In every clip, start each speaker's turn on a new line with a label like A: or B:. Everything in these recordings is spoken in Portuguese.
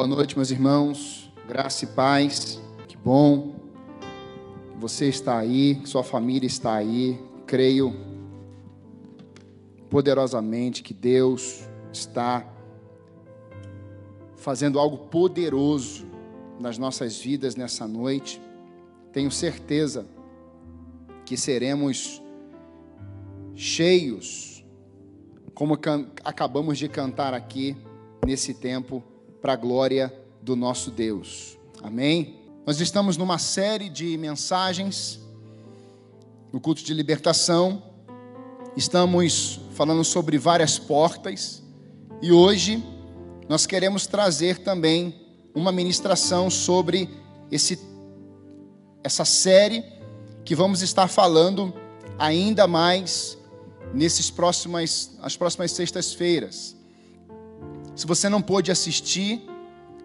A: Boa noite, meus irmãos. Graça e paz. Que bom que você está aí, que sua família está aí. Creio poderosamente que Deus está fazendo algo poderoso nas nossas vidas nessa noite. Tenho certeza que seremos cheios, como acabamos de cantar aqui nesse tempo para a glória do nosso Deus. Amém? Nós estamos numa série de mensagens no culto de libertação. Estamos falando sobre várias portas e hoje nós queremos trazer também uma ministração sobre esse essa série que vamos estar falando ainda mais nesses próximas as próximas sextas-feiras. Se você não pôde assistir,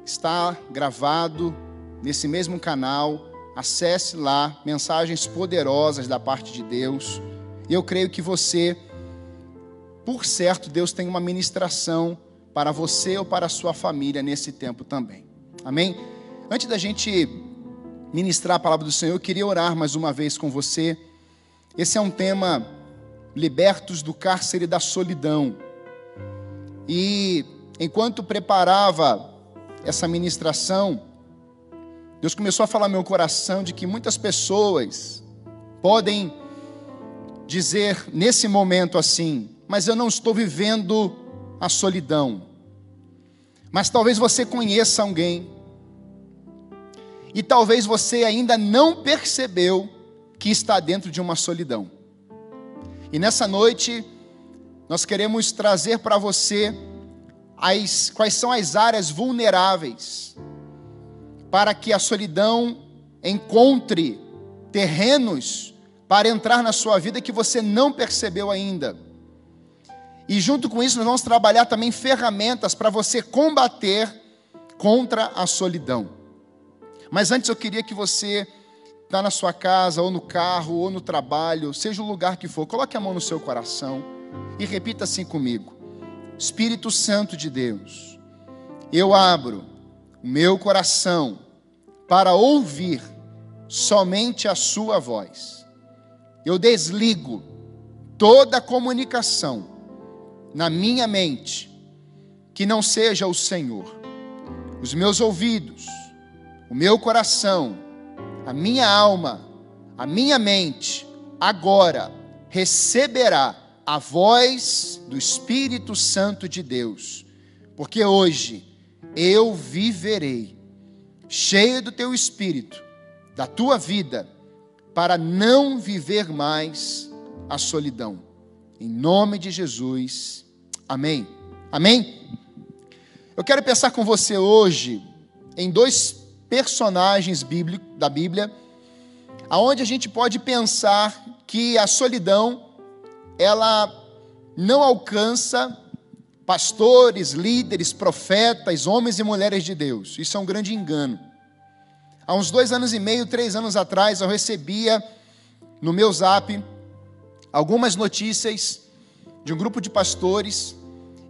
A: está gravado nesse mesmo canal. Acesse lá, mensagens poderosas da parte de Deus. E eu creio que você, por certo, Deus tem uma ministração para você ou para a sua família nesse tempo também. Amém? Antes da gente ministrar a palavra do Senhor, eu queria orar mais uma vez com você. Esse é um tema libertos do cárcere da solidão. E enquanto preparava essa ministração, Deus começou a falar no meu coração de que muitas pessoas podem dizer nesse momento assim, mas eu não estou vivendo a solidão. Mas talvez você conheça alguém, e talvez você ainda não percebeu que está dentro de uma solidão. E nessa noite, nós queremos trazer para você as, quais são as áreas vulneráveis para que a solidão encontre terrenos para entrar na sua vida que você não percebeu ainda. E junto com isso, nós vamos trabalhar também ferramentas para você combater contra a solidão. Mas antes eu queria que você está na sua casa, ou no carro, ou no trabalho, seja o lugar que for, coloque a mão no seu coração e repita assim comigo: Espírito Santo de Deus, eu abro o meu coração para ouvir somente a Sua voz. Eu desligo toda comunicação na minha mente que não seja o Senhor. Os meus ouvidos, o meu coração, a minha alma, a minha mente, agora receberá a voz do Espírito Santo de Deus, porque hoje eu viverei cheio do teu espírito, da tua vida, para não viver mais a solidão. Em nome de Jesus. Amém. Amém. Eu quero pensar com você hoje em dois personagens bíblicos da Bíblia, aonde a gente pode pensar que a solidão ela não alcança pastores, líderes, profetas, homens e mulheres de Deus. Isso é um grande engano. Há uns dois anos e meio, três anos atrás, eu recebia no meu zap algumas notícias de um grupo de pastores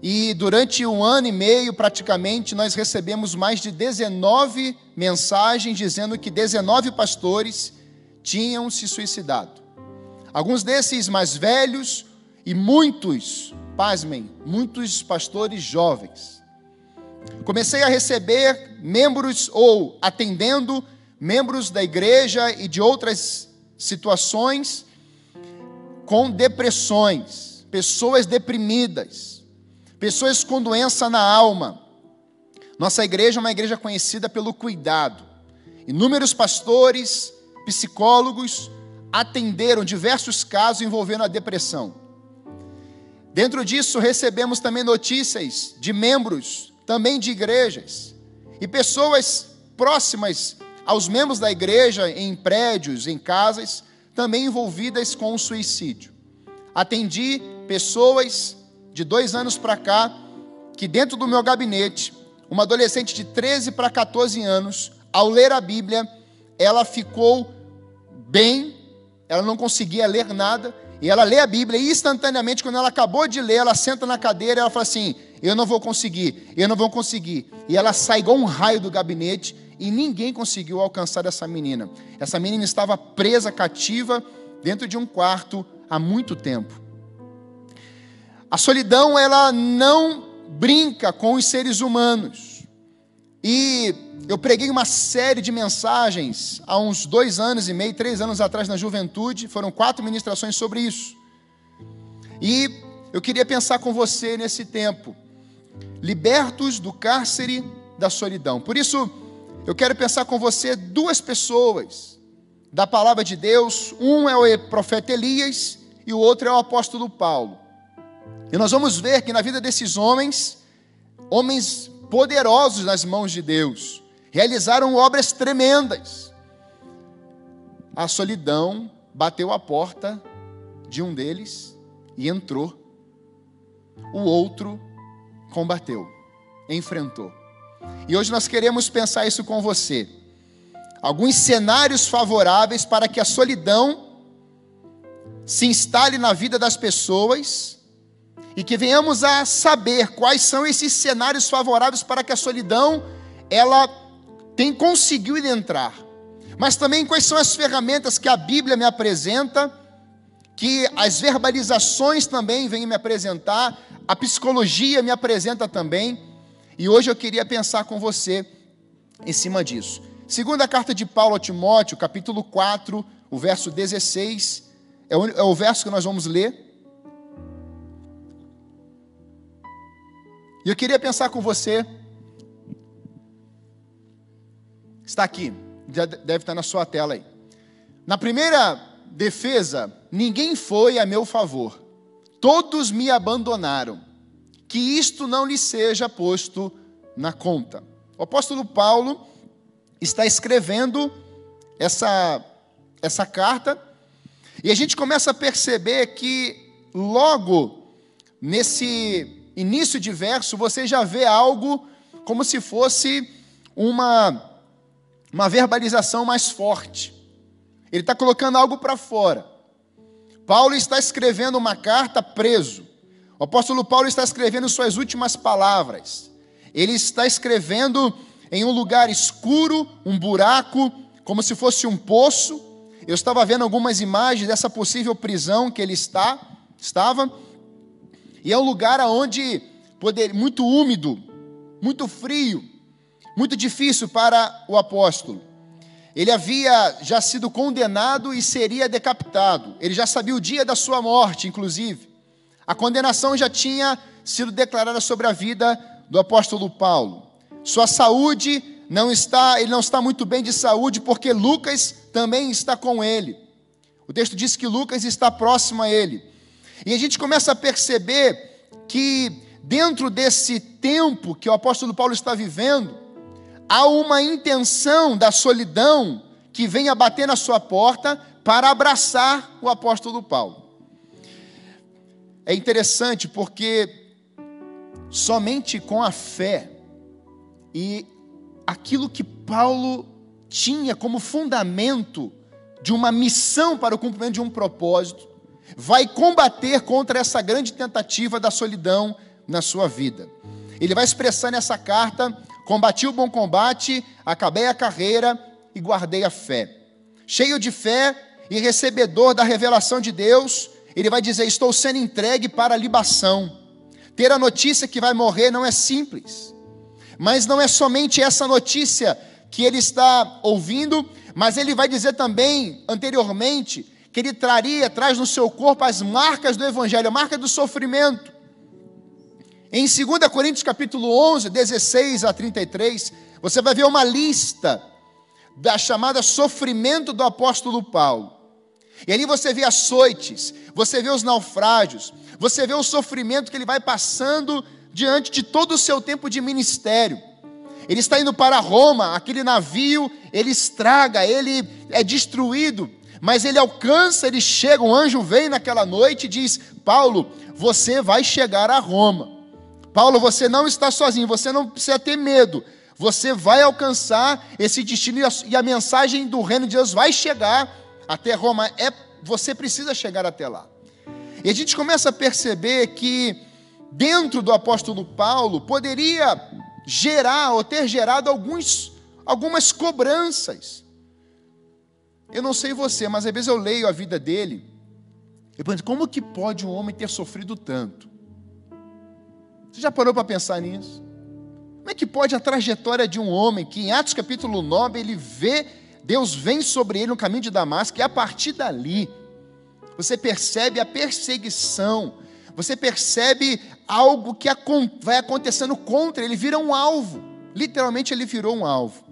A: e durante um ano e meio, praticamente, nós recebemos mais de 19 mensagens dizendo que 19 pastores tinham se suicidado. Alguns desses mais velhos e muitos, pasmem, muitos pastores jovens. Comecei a receber membros ou atendendo membros da igreja e de outras situações com depressões, pessoas deprimidas, pessoas com doença na alma. Nossa igreja é uma igreja conhecida pelo cuidado. Inúmeros pastores, psicólogos, atenderam diversos casos envolvendo a depressão. Dentro disso, recebemos também notícias de membros, também de igrejas, e pessoas próximas aos membros da igreja, em prédios, em casas, também envolvidas com o suicídio. Atendi pessoas de dois anos para cá, que dentro do meu gabinete, uma adolescente de 13 para 14 anos, ao ler a Bíblia, ela ficou bem ela não conseguia ler nada, e ela lê a Bíblia, e instantaneamente, quando ela acabou de ler, ela senta na cadeira e ela fala assim: eu não vou conseguir, eu não vou conseguir. E ela sai igual um raio do gabinete e ninguém conseguiu alcançar essa menina. Essa menina estava presa, cativa, dentro de um quarto há muito tempo. A solidão, ela não brinca com os seres humanos. E eu preguei uma série de mensagens há uns dois anos e meio, três anos atrás na juventude, foram quatro ministrações sobre isso. E eu queria pensar com você nesse tempo, libertos do cárcere da solidão. Por isso, eu quero pensar com você duas pessoas da palavra de Deus. Um é o profeta Elias e o outro é o apóstolo Paulo. E nós vamos ver que na vida desses homens, homens poderosos nas mãos de Deus, realizaram obras tremendas. A solidão bateu a porta de um deles e entrou. O outro combateu, enfrentou. E hoje nós queremos pensar isso com você. Alguns cenários favoráveis para que a solidão se instale na vida das pessoas e que venhamos a saber quais são esses cenários favoráveis para que a solidão ela tem conseguido entrar. Mas também quais são as ferramentas que a Bíblia me apresenta, que as verbalizações também vêm me apresentar, a psicologia me apresenta também e hoje eu queria pensar com você em cima disso. Segunda carta de Paulo a Timóteo, capítulo 4, o verso 16, é o, é o verso que nós vamos ler. E eu queria pensar com você. Está aqui, deve estar na sua tela aí. Na primeira defesa, ninguém foi a meu favor, todos me abandonaram que isto não lhe seja posto na conta. O apóstolo Paulo está escrevendo essa, essa carta, e a gente começa a perceber que logo nesse início de verso você já vê algo como se fosse uma, uma verbalização mais forte. Ele está colocando algo para fora. Paulo está escrevendo uma carta preso. O apóstolo Paulo está escrevendo suas últimas palavras. Ele está escrevendo em um lugar escuro, um buraco, como se fosse um poço. Eu estava vendo algumas imagens dessa possível prisão que ele está, estava. E é um lugar onde poder muito úmido, muito frio, muito difícil para o apóstolo. Ele havia já sido condenado e seria decapitado. Ele já sabia o dia da sua morte, inclusive. A condenação já tinha sido declarada sobre a vida do apóstolo Paulo. Sua saúde não está, ele não está muito bem de saúde porque Lucas também está com ele. O texto diz que Lucas está próximo a ele. E a gente começa a perceber que dentro desse tempo que o apóstolo Paulo está vivendo, há uma intenção da solidão que vem a bater na sua porta para abraçar o apóstolo Paulo. É interessante porque somente com a fé e aquilo que Paulo tinha como fundamento de uma missão para o cumprimento de um propósito, vai combater contra essa grande tentativa da solidão na sua vida. Ele vai expressar nessa carta: combati o bom combate, acabei a carreira e guardei a fé. Cheio de fé e recebedor da revelação de Deus, ele vai dizer: Estou sendo entregue para a libação. Ter a notícia que vai morrer não é simples, mas não é somente essa notícia que ele está ouvindo, mas ele vai dizer também, anteriormente, que ele traria, traz no seu corpo as marcas do Evangelho, a marca do sofrimento. Em 2 Coríntios capítulo 11, 16 a 33, você vai ver uma lista da chamada sofrimento do apóstolo Paulo. E ali você vê açoites, você vê os naufrágios, você vê o sofrimento que ele vai passando diante de todo o seu tempo de ministério. Ele está indo para Roma, aquele navio, ele estraga, ele é destruído, mas ele alcança, ele chega, um anjo vem naquela noite e diz: Paulo, você vai chegar a Roma. Paulo, você não está sozinho, você não precisa ter medo. Você vai alcançar esse destino e a mensagem do reino de Deus vai chegar até Roma, é, você precisa chegar até lá. E a gente começa a perceber que dentro do apóstolo Paulo poderia gerar ou ter gerado alguns, algumas cobranças. Eu não sei você, mas às vezes eu leio a vida dele e penso, como que pode um homem ter sofrido tanto? Você já parou para pensar nisso? Como é que pode a trajetória de um homem que em Atos capítulo 9 ele vê, Deus vem sobre ele no caminho de Damasco, e a partir dali você percebe a perseguição, você percebe algo que vai acontecendo contra ele, vira um alvo. Literalmente ele virou um alvo.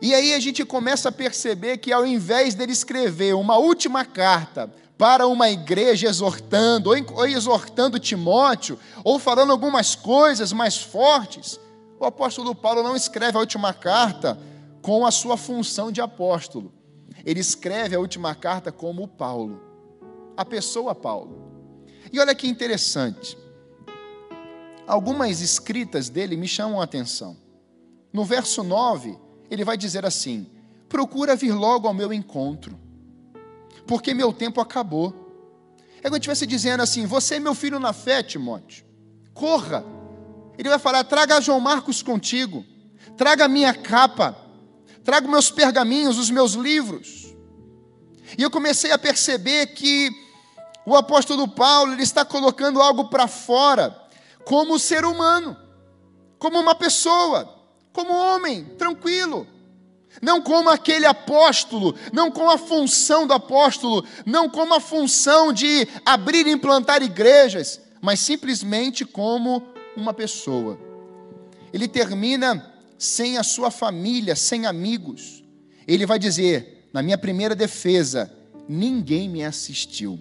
A: E aí a gente começa a perceber que ao invés dele escrever uma última carta para uma igreja exortando, ou exortando Timóteo, ou falando algumas coisas mais fortes, o apóstolo Paulo não escreve a última carta com a sua função de apóstolo. Ele escreve a última carta como Paulo, a pessoa Paulo. E olha que interessante. Algumas escritas dele me chamam a atenção. No verso 9, ele vai dizer assim: Procura vir logo ao meu encontro, porque meu tempo acabou. É como se estivesse dizendo assim: Você é meu filho na fé, Timóteo, corra. Ele vai falar: Traga João Marcos contigo, traga a minha capa, traga meus pergaminhos, os meus livros. E eu comecei a perceber que o apóstolo Paulo ele está colocando algo para fora, como ser humano, como uma pessoa, como homem, tranquilo. Não como aquele apóstolo, não com a função do apóstolo, não como a função de abrir e implantar igrejas, mas simplesmente como uma pessoa. Ele termina sem a sua família, sem amigos. Ele vai dizer: na minha primeira defesa, ninguém me assistiu.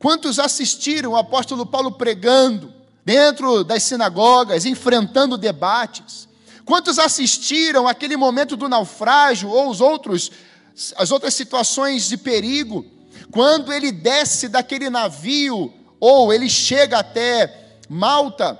A: Quantos assistiram o apóstolo Paulo pregando dentro das sinagogas, enfrentando debates? Quantos assistiram aquele momento do naufrágio ou os outros as outras situações de perigo, quando ele desce daquele navio ou ele chega até Malta,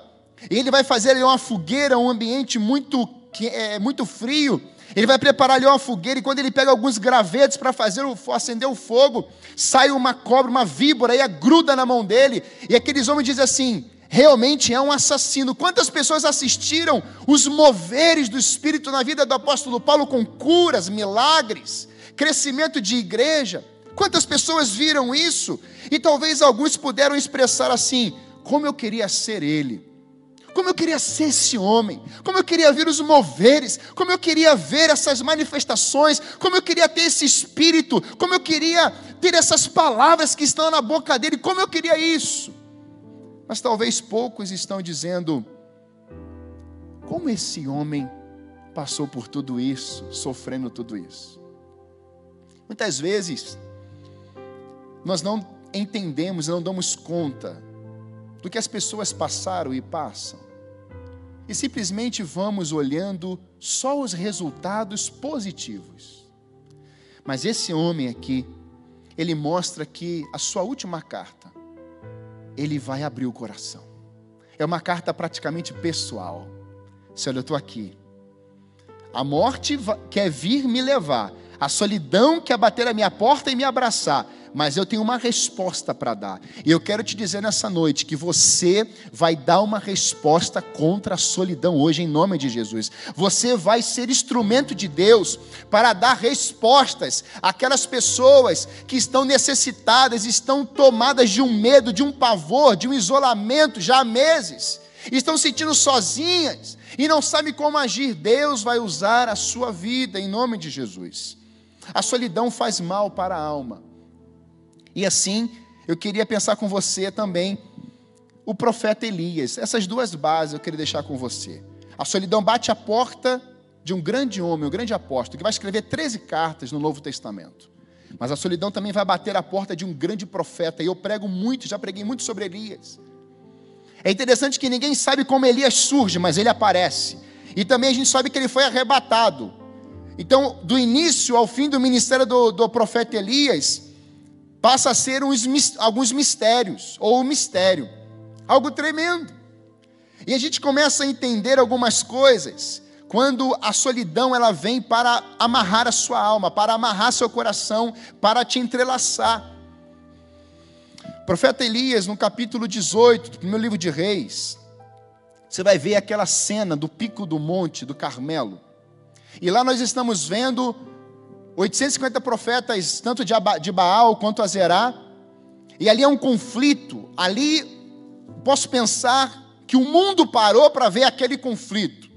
A: ele vai fazer ali uma fogueira, um ambiente muito é, muito frio, ele vai preparar ali uma fogueira e quando ele pega alguns gravetos para fazer o, acender o fogo, sai uma cobra, uma víbora e a gruda na mão dele. E aqueles homens dizem assim: realmente é um assassino. Quantas pessoas assistiram os moveres do Espírito na vida do apóstolo Paulo com curas, milagres, crescimento de igreja? Quantas pessoas viram isso? E talvez alguns puderam expressar assim: como eu queria ser ele. Como eu queria ser esse homem, como eu queria ver os moveres, como eu queria ver essas manifestações, como eu queria ter esse espírito, como eu queria ter essas palavras que estão na boca dele, como eu queria isso. Mas talvez poucos estão dizendo: como esse homem passou por tudo isso, sofrendo tudo isso? Muitas vezes, nós não entendemos, não damos conta do que as pessoas passaram e passam. E simplesmente vamos olhando só os resultados positivos. Mas esse homem aqui, ele mostra que a sua última carta, ele vai abrir o coração. É uma carta praticamente pessoal. Se olha, eu estou aqui. A morte quer vir me levar. A solidão quer bater a minha porta e me abraçar mas eu tenho uma resposta para dar. E eu quero te dizer nessa noite que você vai dar uma resposta contra a solidão hoje, em nome de Jesus. Você vai ser instrumento de Deus para dar respostas àquelas pessoas que estão necessitadas, estão tomadas de um medo, de um pavor, de um isolamento já há meses, estão sentindo sozinhas e não sabem como agir. Deus vai usar a sua vida em nome de Jesus. A solidão faz mal para a alma. E assim, eu queria pensar com você também o profeta Elias. Essas duas bases eu queria deixar com você. A solidão bate a porta de um grande homem, um grande apóstolo, que vai escrever 13 cartas no Novo Testamento. Mas a solidão também vai bater a porta de um grande profeta, e eu prego muito, já preguei muito sobre Elias. É interessante que ninguém sabe como Elias surge, mas ele aparece. E também a gente sabe que ele foi arrebatado. Então, do início ao fim do ministério do, do profeta Elias, passa a ser uns, alguns mistérios, ou um mistério, algo tremendo. E a gente começa a entender algumas coisas quando a solidão ela vem para amarrar a sua alma, para amarrar seu coração, para te entrelaçar. profeta Elias, no capítulo 18 do primeiro livro de Reis, você vai ver aquela cena do pico do monte do Carmelo. E lá nós estamos vendo 850 profetas, tanto de Baal quanto Azerá. E ali é um conflito. Ali posso pensar que o mundo parou para ver aquele conflito.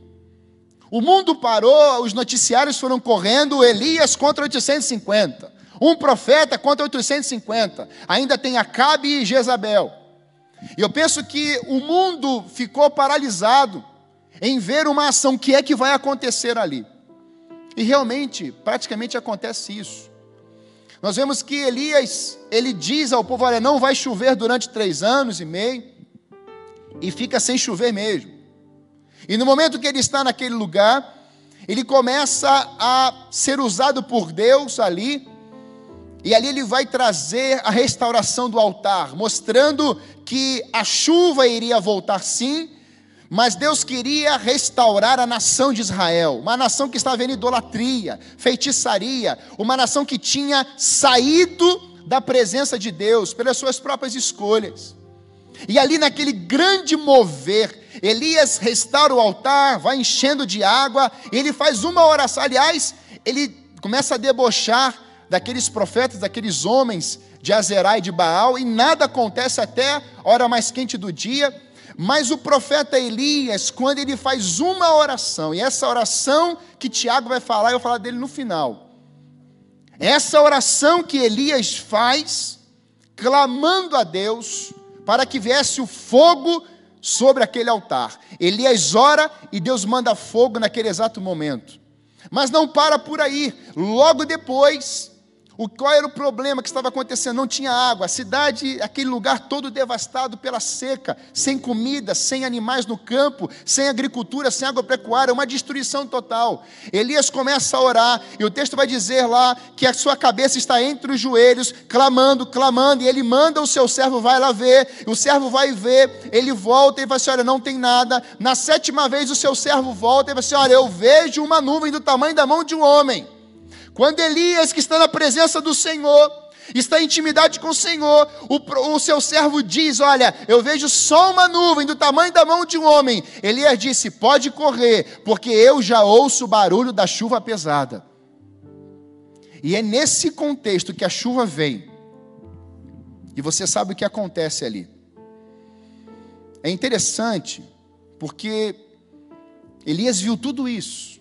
A: O mundo parou, os noticiários foram correndo, Elias contra 850. Um profeta contra 850. Ainda tem Acabe e Jezabel. E eu penso que o mundo ficou paralisado em ver uma ação que é que vai acontecer ali. E realmente, praticamente acontece isso. Nós vemos que Elias, ele diz ao povo: olha, não vai chover durante três anos e meio, e fica sem chover mesmo. E no momento que ele está naquele lugar, ele começa a ser usado por Deus ali, e ali ele vai trazer a restauração do altar, mostrando que a chuva iria voltar sim, mas Deus queria restaurar a nação de Israel, uma nação que estava em idolatria, feitiçaria, uma nação que tinha saído da presença de Deus pelas suas próprias escolhas. E ali naquele grande mover, Elias restaura o altar, vai enchendo de água, ele faz uma oração. Aliás, ele começa a debochar daqueles profetas, daqueles homens de Azerá e de Baal, e nada acontece até a hora mais quente do dia. Mas o profeta Elias, quando ele faz uma oração, e essa oração que Tiago vai falar, eu vou falar dele no final. Essa oração que Elias faz, clamando a Deus, para que viesse o fogo sobre aquele altar. Elias ora e Deus manda fogo naquele exato momento. Mas não para por aí. Logo depois, o, qual era o problema que estava acontecendo? Não tinha água. A cidade, aquele lugar todo devastado pela seca, sem comida, sem animais no campo, sem agricultura, sem agropecuária, uma destruição total. Elias começa a orar, e o texto vai dizer lá que a sua cabeça está entre os joelhos, clamando, clamando, e ele manda o seu servo, vai lá ver, o servo vai ver, ele volta e vai assim: olha, não tem nada. Na sétima vez o seu servo volta e vai assim: olha, eu vejo uma nuvem do tamanho da mão de um homem. Quando Elias, que está na presença do Senhor, está em intimidade com o Senhor, o, o, seu servo diz: Olha, eu vejo só uma nuvem do tamanho da mão de um homem. Elias disse: Pode correr, porque eu já ouço o barulho da chuva pesada. E é nesse contexto que a chuva vem, e você sabe o que acontece ali. É interessante, porque Elias viu tudo isso.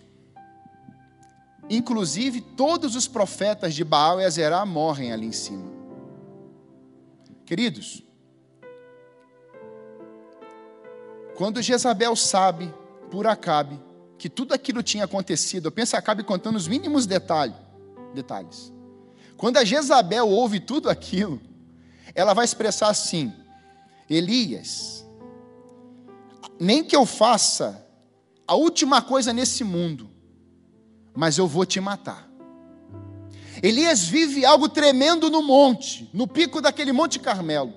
A: Inclusive, todos os profetas de Baal e Azerá morrem ali em cima. Queridos, quando Jezabel sabe, por Acabe, que tudo aquilo tinha acontecido, eu penso Acabe contando os mínimos detalhes, detalhes. Quando a Jezabel ouve tudo aquilo, ela vai expressar assim: Elias, nem que eu faça a última coisa nesse mundo, mas eu vou te matar. Elias vive algo tremendo no monte, no pico daquele Monte Carmelo.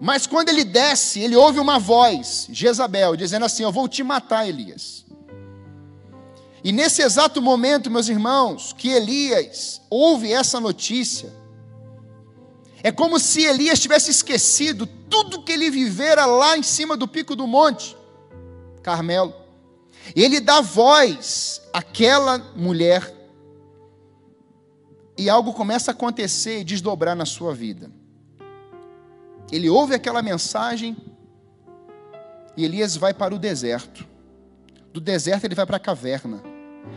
A: Mas quando ele desce, ele ouve uma voz, Jezabel, dizendo assim: Eu vou te matar, Elias. E nesse exato momento, meus irmãos, que Elias ouve essa notícia, é como se Elias tivesse esquecido tudo que ele vivera lá em cima do pico do monte Carmelo. Ele dá voz àquela mulher. E algo começa a acontecer e desdobrar na sua vida. Ele ouve aquela mensagem e Elias vai para o deserto. Do deserto ele vai para a caverna.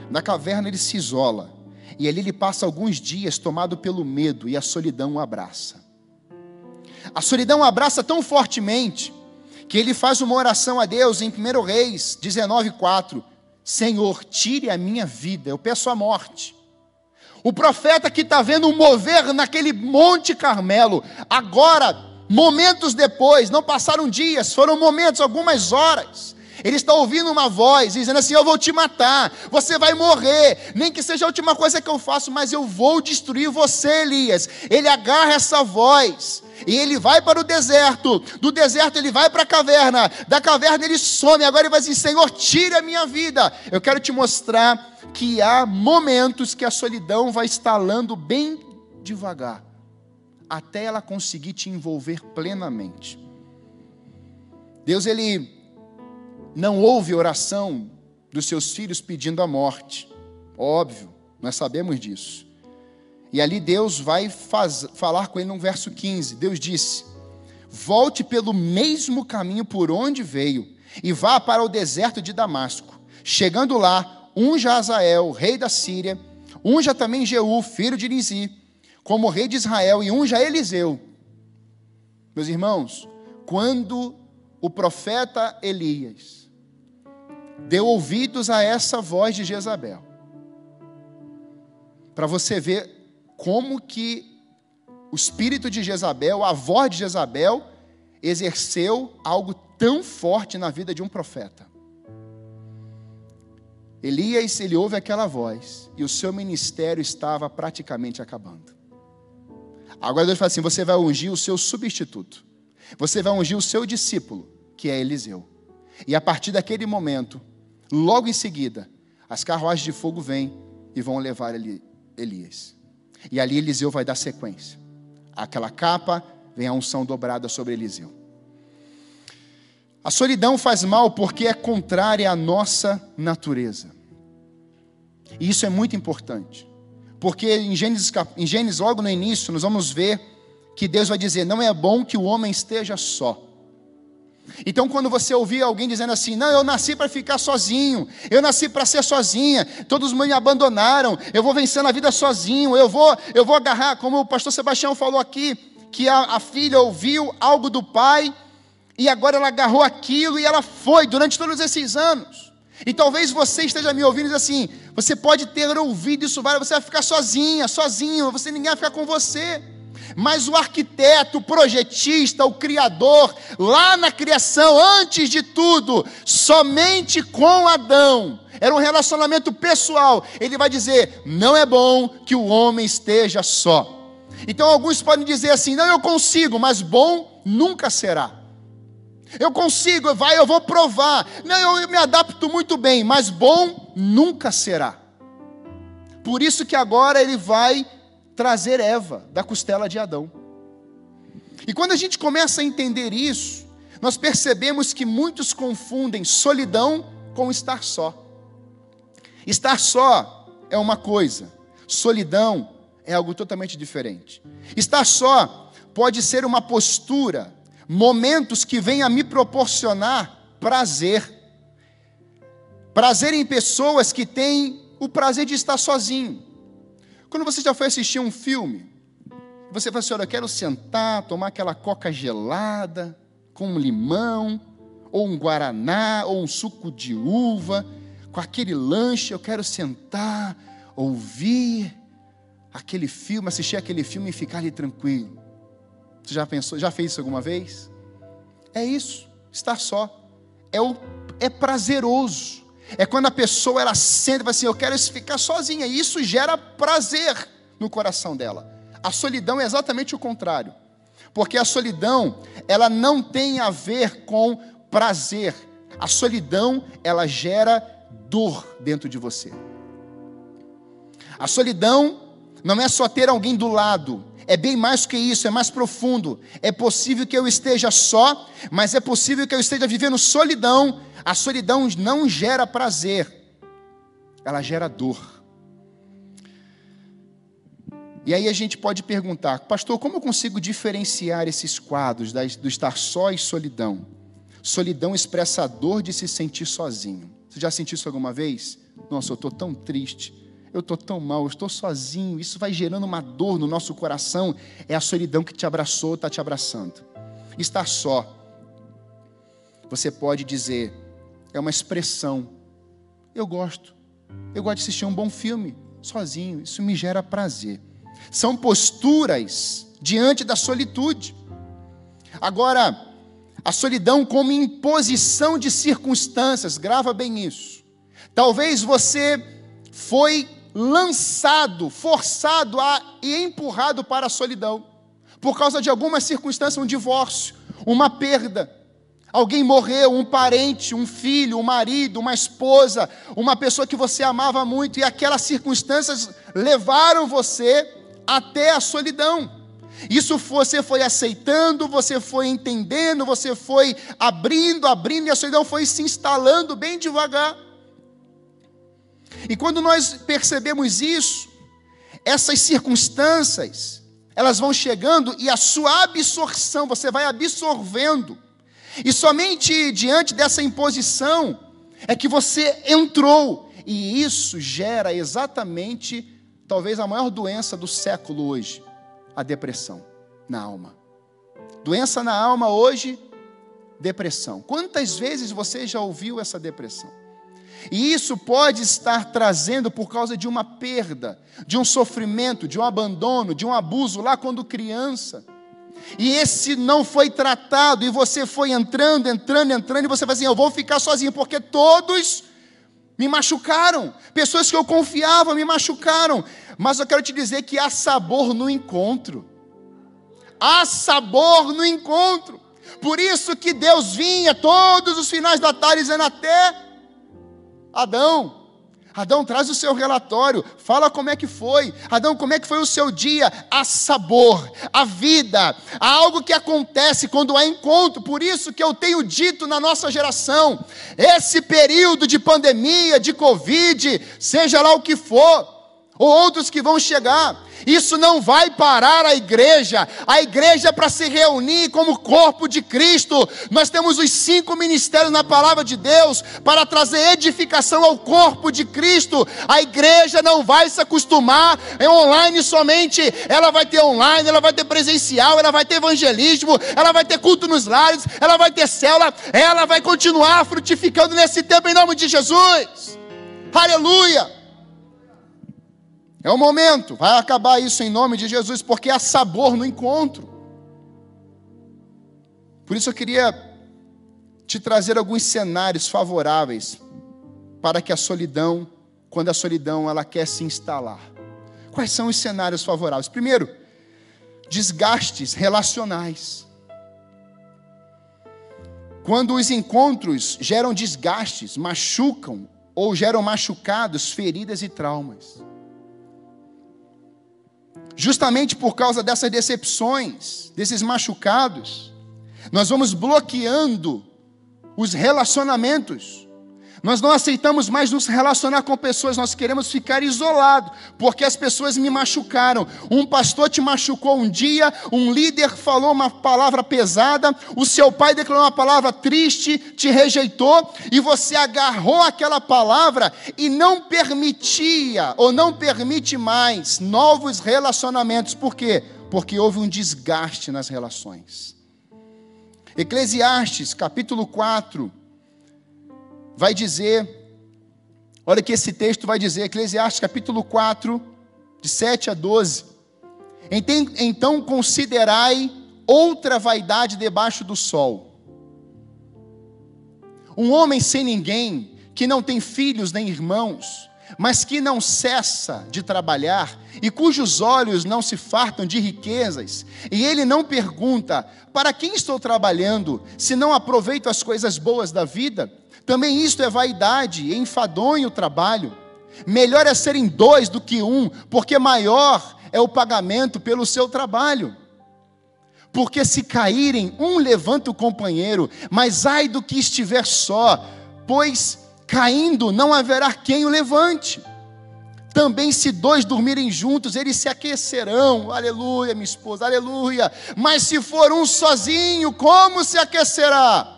A: Na caverna ele se isola. E ali ele passa alguns dias tomado pelo medo e a solidão o abraça. A solidão o abraça tão fortemente que ele faz uma oração a Deus em 1 Reis 19:4. Senhor, tire a minha vida, eu peço a morte. O profeta que está vendo mover naquele Monte Carmelo, agora, momentos depois, não passaram dias, foram momentos, algumas horas. Ele está ouvindo uma voz dizendo assim: Eu vou te matar, você vai morrer, nem que seja a última coisa que eu faço, mas eu vou destruir você, Elias. Ele agarra essa voz e ele vai para o deserto, do deserto ele vai para a caverna, da caverna ele some, agora ele vai dizer: Senhor, tire a minha vida. Eu quero te mostrar que há momentos que a solidão vai estalando bem devagar, até ela conseguir te envolver plenamente. Deus ele não ouve oração dos seus filhos pedindo a morte. Óbvio, nós sabemos disso. E ali Deus vai faz, falar com ele no verso 15. Deus disse: Volte pelo mesmo caminho por onde veio e vá para o deserto de Damasco. Chegando lá, unja Azael, rei da Síria, unja também Jeú, filho de Nizi, como rei de Israel, e unja Eliseu. Meus irmãos, quando o profeta Elias deu ouvidos a essa voz de Jezabel, para você ver como que o espírito de Jezabel, a voz de Jezabel, exerceu algo tão forte na vida de um profeta. Elias, ele ouve aquela voz e o seu ministério estava praticamente acabando. Agora Deus fala assim: você vai ungir o seu substituto, você vai ungir o seu discípulo, que é Eliseu. E a partir daquele momento, logo em seguida, as carruagens de fogo vêm e vão levar Elias. E ali Eliseu vai dar sequência. Aquela capa vem a unção dobrada sobre Eliseu. A solidão faz mal porque é contrária à nossa natureza. E isso é muito importante. Porque em Gênesis, em Gênesis, logo no início, nós vamos ver que Deus vai dizer: não é bom que o homem esteja só. Então, quando você ouvir alguém dizendo assim, não, eu nasci para ficar sozinho, eu nasci para ser sozinha, todos me abandonaram, eu vou vencer na vida sozinho, eu vou, eu vou agarrar, como o pastor Sebastião falou aqui, que a, a filha ouviu algo do pai, e agora ela agarrou aquilo e ela foi durante todos esses anos. E talvez você esteja me ouvindo e diz assim: você pode ter ouvido isso várias, você vai ficar sozinha, sozinho, você ninguém vai ficar com você. Mas o arquiteto, o projetista, o criador, lá na criação, antes de tudo, somente com Adão, era um relacionamento pessoal. Ele vai dizer: não é bom que o homem esteja só. Então alguns podem dizer assim: não, eu consigo, mas bom nunca será. Eu consigo, vai, eu vou provar. Não, eu me adapto muito bem, mas bom nunca será. Por isso que agora ele vai trazer Eva da costela de Adão. E quando a gente começa a entender isso, nós percebemos que muitos confundem solidão com estar só. Estar só é uma coisa, solidão é algo totalmente diferente. Estar só pode ser uma postura, momentos que venham a me proporcionar prazer. Prazer em pessoas que têm o prazer de estar sozinho. Quando você já foi assistir um filme, você fala assim: olha, eu quero sentar, tomar aquela coca gelada, com um limão, ou um guaraná, ou um suco de uva, com aquele lanche, eu quero sentar, ouvir aquele filme, assistir aquele filme e ficar ali tranquilo. Você já pensou, já fez isso alguma vez? É isso, estar só. É, o, é prazeroso. É quando a pessoa ela sente e fala assim: Eu quero ficar sozinha. E isso gera prazer no coração dela. A solidão é exatamente o contrário. Porque a solidão, ela não tem a ver com prazer. A solidão, ela gera dor dentro de você. A solidão não é só ter alguém do lado, é bem mais que isso, é mais profundo. É possível que eu esteja só, mas é possível que eu esteja vivendo solidão. A solidão não gera prazer, ela gera dor. E aí a gente pode perguntar, pastor, como eu consigo diferenciar esses quadros do estar só e solidão? Solidão expressa a dor de se sentir sozinho. Você já sentiu isso alguma vez? Nossa, eu estou tão triste eu estou tão mal, eu estou sozinho, isso vai gerando uma dor no nosso coração. É a solidão que te abraçou, está te abraçando. Estar só, você pode dizer, é uma expressão. Eu gosto, eu gosto de assistir um bom filme, sozinho, isso me gera prazer. São posturas diante da solitude. Agora, a solidão como imposição de circunstâncias, grava bem isso. Talvez você foi lançado, forçado a, e empurrado para a solidão, por causa de alguma circunstância, um divórcio, uma perda. Alguém morreu, um parente, um filho, um marido, uma esposa, uma pessoa que você amava muito, e aquelas circunstâncias levaram você até a solidão. Isso você foi aceitando, você foi entendendo, você foi abrindo, abrindo, e a solidão foi se instalando bem devagar. E quando nós percebemos isso, essas circunstâncias, elas vão chegando e a sua absorção, você vai absorvendo. E somente diante dessa imposição é que você entrou. E isso gera exatamente, talvez, a maior doença do século hoje: a depressão na alma. Doença na alma hoje, depressão. Quantas vezes você já ouviu essa depressão? E isso pode estar trazendo por causa de uma perda, de um sofrimento, de um abandono, de um abuso lá quando criança. E esse não foi tratado, e você foi entrando, entrando, entrando, e você vai assim: eu vou ficar sozinho, porque todos me machucaram, pessoas que eu confiava me machucaram. Mas eu quero te dizer que há sabor no encontro. Há sabor no encontro. Por isso que Deus vinha todos os finais da tarde dizendo até Adão, Adão, traz o seu relatório, fala como é que foi. Adão, como é que foi o seu dia? Há sabor, a vida, há algo que acontece quando há encontro. Por isso que eu tenho dito na nossa geração, esse período de pandemia, de Covid, seja lá o que for, ou outros que vão chegar, isso não vai parar a igreja. A igreja é para se reunir como corpo de Cristo. Nós temos os cinco ministérios na palavra de Deus para trazer edificação ao corpo de Cristo. A igreja não vai se acostumar em online somente. Ela vai ter online, ela vai ter presencial, ela vai ter evangelismo, ela vai ter culto nos lares, ela vai ter célula, ela vai continuar frutificando nesse tempo em nome de Jesus. Aleluia! É o momento, vai acabar isso em nome de Jesus, porque há sabor no encontro. Por isso eu queria te trazer alguns cenários favoráveis para que a solidão, quando a solidão ela quer se instalar. Quais são os cenários favoráveis? Primeiro, desgastes relacionais. Quando os encontros geram desgastes, machucam ou geram machucados, feridas e traumas. Justamente por causa dessas decepções, desses machucados, nós vamos bloqueando os relacionamentos nós não aceitamos mais nos relacionar com pessoas, nós queremos ficar isolados, porque as pessoas me machucaram. Um pastor te machucou um dia, um líder falou uma palavra pesada, o seu pai declarou uma palavra triste, te rejeitou, e você agarrou aquela palavra e não permitia, ou não permite mais, novos relacionamentos. Por quê? Porque houve um desgaste nas relações. Eclesiastes, capítulo 4 vai dizer, olha que esse texto vai dizer, Eclesiastes capítulo 4, de 7 a 12. Então considerai outra vaidade debaixo do sol. Um homem sem ninguém, que não tem filhos nem irmãos, mas que não cessa de trabalhar e cujos olhos não se fartam de riquezas, e ele não pergunta: para quem estou trabalhando, se não aproveito as coisas boas da vida? Também isto é vaidade, é enfadonho o trabalho. Melhor é serem dois do que um, porque maior é o pagamento pelo seu trabalho. Porque se caírem, um levanta o companheiro, mas ai do que estiver só, pois caindo não haverá quem o levante. Também, se dois dormirem juntos, eles se aquecerão. Aleluia, minha esposa, aleluia. Mas se for um sozinho, como se aquecerá?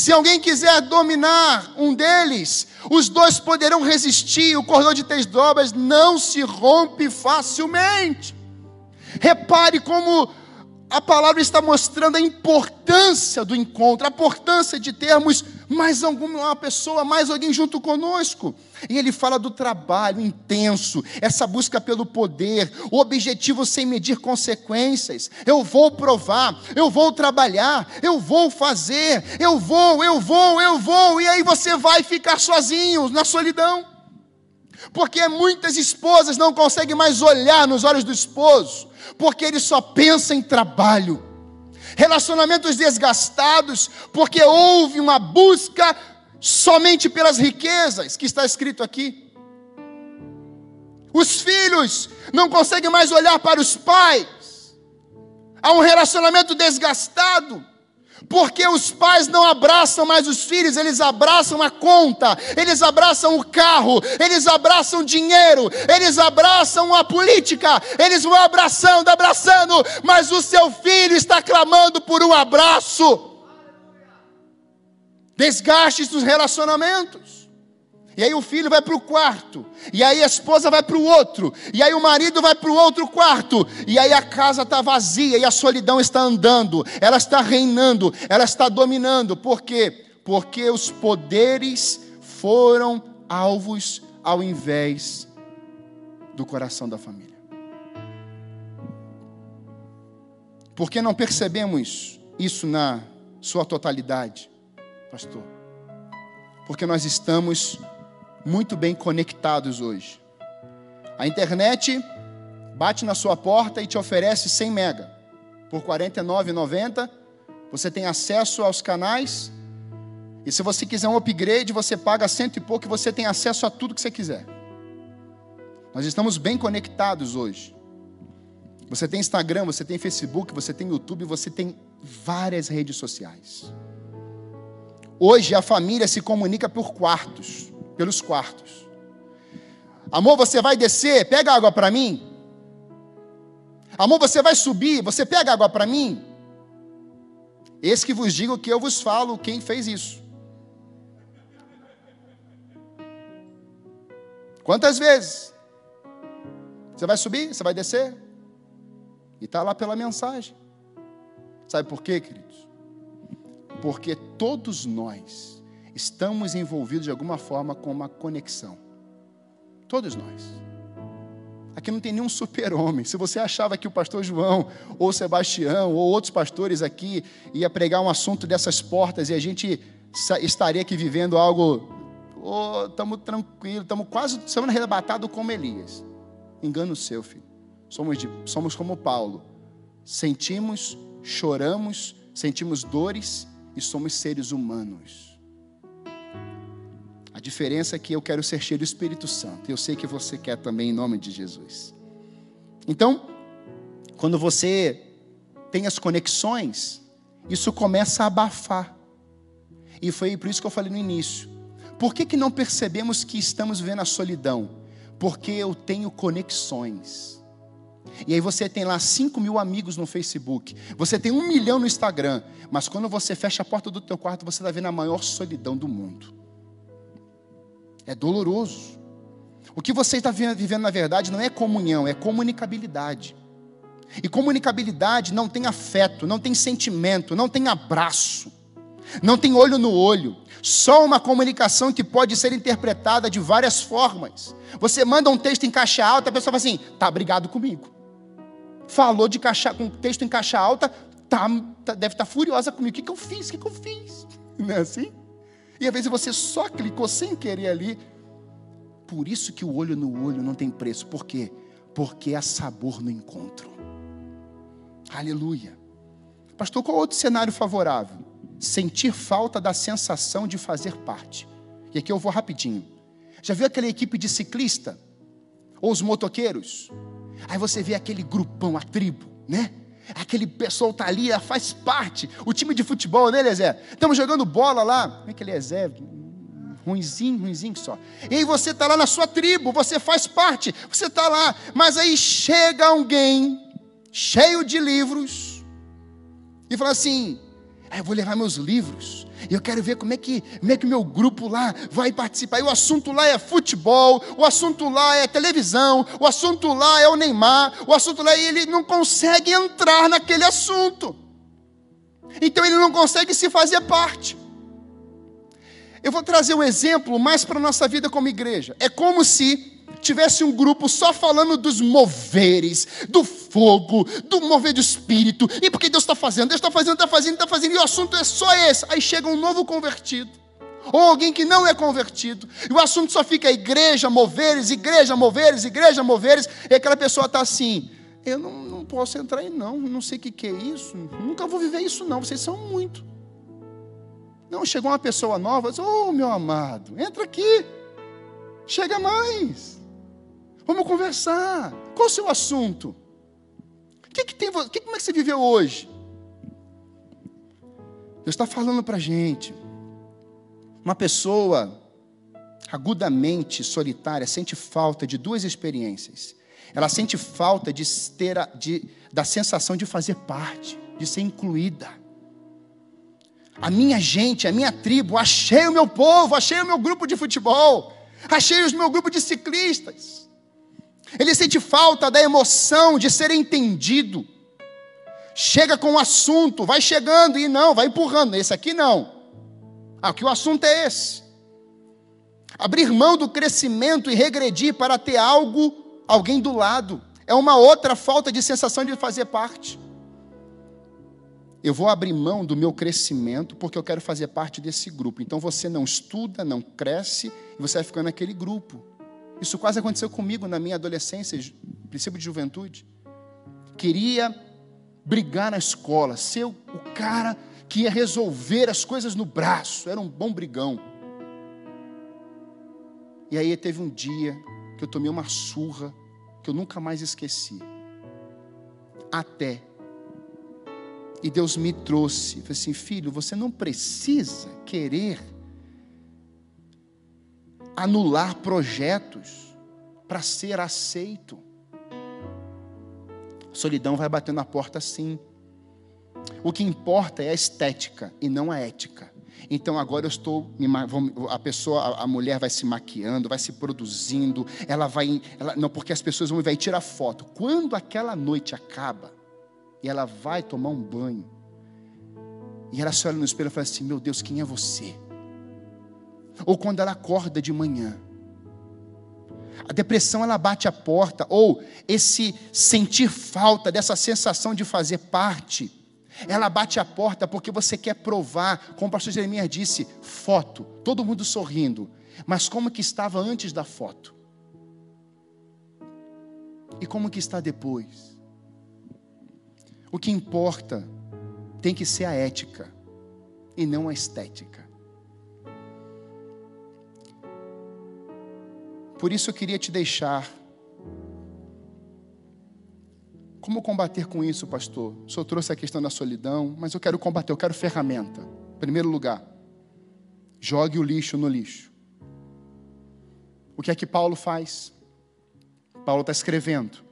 A: Se alguém quiser dominar um deles, os dois poderão resistir. O cordão de três dobras não se rompe facilmente. Repare como a palavra está mostrando a importância do encontro, a importância de termos mais alguma pessoa, mais alguém junto conosco. E ele fala do trabalho intenso, essa busca pelo poder, o objetivo sem medir consequências. Eu vou provar, eu vou trabalhar, eu vou fazer, eu vou, eu vou, eu vou, e aí você vai ficar sozinho na solidão. Porque muitas esposas não conseguem mais olhar nos olhos do esposo, porque ele só pensa em trabalho relacionamentos desgastados, porque houve uma busca somente pelas riquezas, que está escrito aqui. Os filhos não conseguem mais olhar para os pais, Há um relacionamento desgastado. Porque os pais não abraçam mais os filhos, eles abraçam a conta, eles abraçam o carro, eles abraçam o dinheiro, eles abraçam a política, eles vão abraçando, abraçando, mas o seu filho está clamando por um abraço. Desgastes nos relacionamentos. E aí o filho vai para o quarto, e aí a esposa vai para o outro, e aí o marido vai para o outro quarto, e aí a casa está vazia e a solidão está andando, ela está reinando, ela está dominando. Por quê? Porque os poderes foram alvos ao invés do coração da família. Por que não percebemos isso na sua totalidade, pastor? Porque nós estamos muito bem conectados hoje. A internet bate na sua porta e te oferece 100 mega. Por R$ 49,90 você tem acesso aos canais. E se você quiser um upgrade, você paga cento e pouco e você tem acesso a tudo que você quiser. Nós estamos bem conectados hoje. Você tem Instagram, você tem Facebook, você tem YouTube, você tem várias redes sociais. Hoje a família se comunica por quartos pelos quartos. Amor, você vai descer, pega água para mim. Amor, você vai subir, você pega água para mim. Esse que vos digo que eu vos falo quem fez isso. Quantas vezes? Você vai subir, você vai descer. E está lá pela mensagem. Sabe por quê, queridos? Porque todos nós estamos envolvidos de alguma forma com uma conexão. Todos nós. Aqui não tem nenhum super-homem. Se você achava que o pastor João, ou Sebastião, ou outros pastores aqui ia pregar um assunto dessas portas e a gente estaria aqui vivendo algo, estamos oh, tranquilos, estamos quase sendo arrebatados como Elias. Engano seu, filho. Somos, de, somos como Paulo. Sentimos, choramos, sentimos dores e somos seres humanos. A diferença é que eu quero ser cheio do Espírito Santo. Eu sei que você quer também, em nome de Jesus. Então, quando você tem as conexões, isso começa a abafar. E foi por isso que eu falei no início. Por que, que não percebemos que estamos vivendo a solidão? Porque eu tenho conexões. E aí você tem lá 5 mil amigos no Facebook. Você tem um milhão no Instagram. Mas quando você fecha a porta do teu quarto, você está vendo a maior solidão do mundo. É doloroso. O que você está vivendo, na verdade, não é comunhão, é comunicabilidade. E comunicabilidade não tem afeto, não tem sentimento, não tem abraço, não tem olho no olho. Só uma comunicação que pode ser interpretada de várias formas. Você manda um texto em caixa alta, a pessoa fala assim: tá brigado comigo. Falou de caixa, com texto em caixa alta, tá, tá deve estar tá furiosa comigo. O que, que eu fiz? O que, que eu fiz? Não é assim? E às vezes você só clicou sem querer ali. Por isso que o olho no olho não tem preço. Por quê? Porque há sabor no encontro. Aleluia. Pastor, qual outro cenário favorável? Sentir falta da sensação de fazer parte. E aqui eu vou rapidinho. Já viu aquela equipe de ciclista? Ou os motoqueiros? Aí você vê aquele grupão, a tribo, né? Aquele pessoal tá ali, faz parte. O time de futebol, né, Lezé? Estamos jogando bola lá. Como é que ele é? Ruizinho, ruizinho só. E aí você está lá na sua tribo, você faz parte, você está lá. Mas aí chega alguém cheio de livros e fala assim: ah, eu vou levar meus livros. E eu quero ver como é que como é que meu grupo lá vai participar. E o assunto lá é futebol, o assunto lá é televisão, o assunto lá é o Neymar, o assunto lá ele não consegue entrar naquele assunto. Então ele não consegue se fazer parte. Eu vou trazer um exemplo mais para a nossa vida como igreja. É como se tivesse um grupo só falando dos moveres, do fogo, do mover do espírito, e porque Deus está fazendo, Deus está fazendo, está fazendo, está fazendo, e o assunto é só esse. Aí chega um novo convertido, ou alguém que não é convertido, e o assunto só fica igreja, moveres, igreja, moveres, igreja, moveres, e aquela pessoa está assim. Eu não, não posso entrar aí, não, não sei o que, que é isso, nunca vou viver isso, não, vocês são muito. Não, chegou uma pessoa nova, diz, oh meu amado, entra aqui, chega mais. Vamos conversar. Qual o seu assunto? Que, que tem, que, como é que você viveu hoje? Deus está falando para a gente. Uma pessoa agudamente solitária sente falta de duas experiências. Ela sente falta de ter a, de, da sensação de fazer parte, de ser incluída. A minha gente, a minha tribo, achei o meu povo, achei o meu grupo de futebol, achei o meu grupo de ciclistas. Ele sente falta da emoção de ser entendido. Chega com o assunto, vai chegando e não, vai empurrando. Esse aqui não. Ah, que o assunto é esse. Abrir mão do crescimento e regredir para ter algo, alguém do lado. É uma outra falta de sensação de fazer parte. Eu vou abrir mão do meu crescimento porque eu quero fazer parte desse grupo. Então você não estuda, não cresce e você vai ficando naquele grupo. Isso quase aconteceu comigo na minha adolescência, princípio de juventude. Queria brigar na escola, ser o cara que ia resolver as coisas no braço, era um bom brigão. E aí teve um dia que eu tomei uma surra que eu nunca mais esqueci. Até. E Deus me trouxe, falei assim, filho, você não precisa querer anular projetos para ser aceito. Solidão vai bater na porta sim. O que importa é a estética e não a ética. Então agora eu estou, a pessoa, a mulher vai se maquiando, vai se produzindo, ela vai, ela, não porque as pessoas vão vai tirar foto. Quando aquela noite acaba e ela vai tomar um banho e ela se olha no espelho e fala assim: Meu Deus, quem é você? Ou quando ela acorda de manhã, a depressão ela bate a porta, ou esse sentir falta dessa sensação de fazer parte ela bate a porta porque você quer provar, como o pastor Jeremias disse, foto, todo mundo sorrindo. Mas como que estava antes da foto? E como que está depois? O que importa tem que ser a ética e não a estética. Por isso eu queria te deixar como combater com isso, pastor? O senhor trouxe a questão da solidão, mas eu quero combater, eu quero ferramenta. Em primeiro lugar, jogue o lixo no lixo. O que é que Paulo faz? Paulo está escrevendo.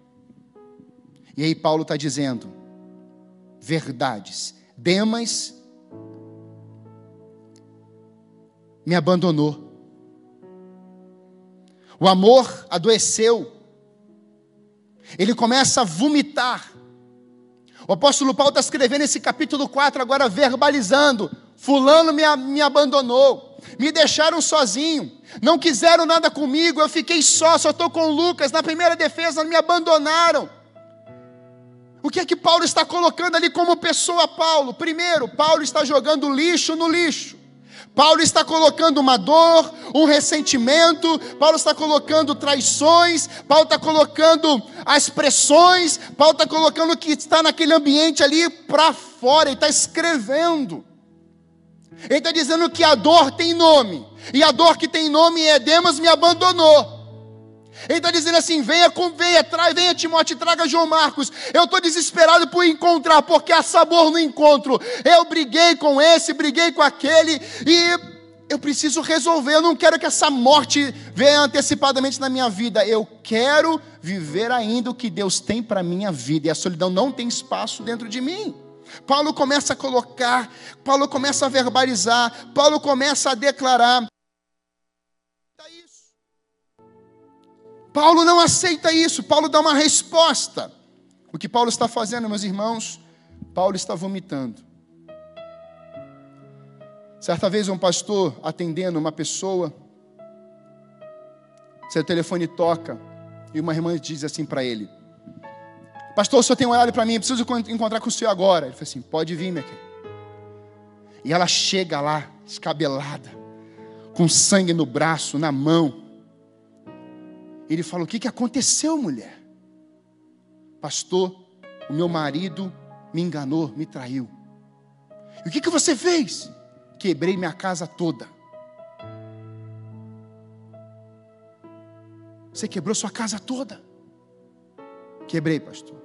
A: E aí Paulo está dizendo verdades. Demas me abandonou. O amor adoeceu ele começa a vomitar. O apóstolo Paulo está escrevendo esse capítulo 4, agora verbalizando: Fulano me, me abandonou, me deixaram sozinho, não quiseram nada comigo, eu fiquei só, só estou com Lucas, na primeira defesa me abandonaram. O que é que Paulo está colocando ali como pessoa, Paulo? Primeiro, Paulo está jogando lixo no lixo. Paulo está colocando uma dor, um ressentimento, Paulo está colocando traições, Paulo está colocando as pressões, Paulo está colocando o que está naquele ambiente ali para fora, ele está escrevendo. Ele está dizendo que a dor tem nome, e a dor que tem nome é Demas me abandonou. Ele está dizendo assim: venha, venha, trai, venha Timóteo, traga João Marcos. Eu estou desesperado por encontrar, porque há sabor no encontro. Eu briguei com esse, briguei com aquele, e eu preciso resolver. Eu não quero que essa morte venha antecipadamente na minha vida. Eu quero viver ainda o que Deus tem para a minha vida, e a solidão não tem espaço dentro de mim. Paulo começa a colocar, Paulo começa a verbalizar, Paulo começa a declarar. Paulo não aceita isso, Paulo dá uma resposta. O que Paulo está fazendo, meus irmãos? Paulo está vomitando. Certa vez, um pastor atendendo uma pessoa, seu telefone toca e uma irmã diz assim para ele: Pastor, o senhor tem um horário para mim, preciso encontrar com o senhor agora. Ele falou assim: Pode vir, minha querida. E ela chega lá, descabelada, com sangue no braço, na mão. Ele fala: O que, que aconteceu, mulher? Pastor, o meu marido me enganou, me traiu. E o que, que você fez? Quebrei minha casa toda. Você quebrou sua casa toda? Quebrei, pastor.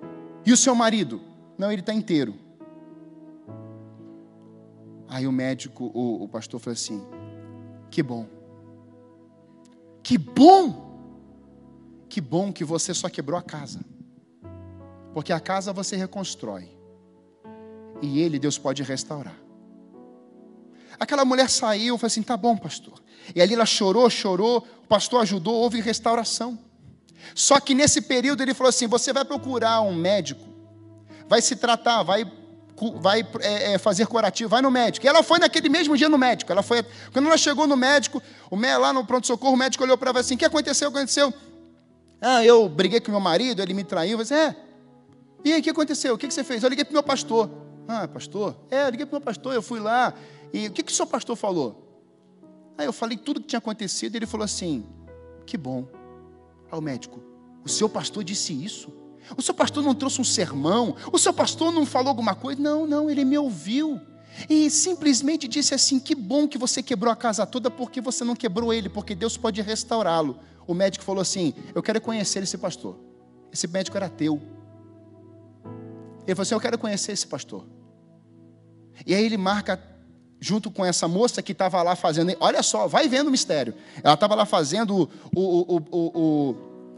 A: E o seu marido? Não, ele está inteiro. Aí o médico, o, o pastor falou assim: Que bom. Que bom! Que bom que você só quebrou a casa. Porque a casa você reconstrói. E ele, Deus pode restaurar. Aquela mulher saiu, falou assim: tá bom, pastor. E ali ela chorou, chorou, o pastor ajudou, houve restauração. Só que nesse período ele falou assim: você vai procurar um médico, vai se tratar, vai vai é, é, fazer curativo, vai no médico. E ela foi naquele mesmo dia no médico. Ela foi, quando ela chegou no médico, o lá no pronto-socorro, o médico olhou para ela assim: o que aconteceu? O que aconteceu? Ah, eu briguei com meu marido, ele me traiu. Eu é. E aí, o que aconteceu? O que você fez? Eu liguei para o meu pastor. Ah, pastor? É, eu liguei para o meu pastor, eu fui lá. E o que, que o seu pastor falou? Aí eu falei tudo o que tinha acontecido. E ele falou assim: que bom. Ao médico, o seu pastor disse isso? O seu pastor não trouxe um sermão? O seu pastor não falou alguma coisa? Não, não, ele me ouviu. E simplesmente disse assim: Que bom que você quebrou a casa toda, porque você não quebrou ele, porque Deus pode restaurá-lo. O médico falou assim: Eu quero conhecer esse pastor. Esse médico era teu. Ele falou assim: Eu quero conhecer esse pastor. E aí ele marca, junto com essa moça que estava lá fazendo. Olha só, vai vendo o mistério. Ela estava lá fazendo o, o, o,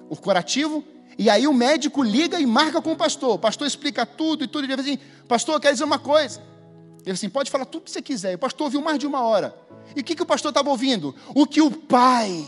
A: o, curativo e aí o médico liga e marca com o pastor. O pastor explica tudo e tudo. Ele diz assim: Pastor, eu quero dizer uma coisa. Ele assim: Pode falar tudo que você quiser. O pastor ouviu mais de uma hora. E o que, que o pastor estava ouvindo? O que o pai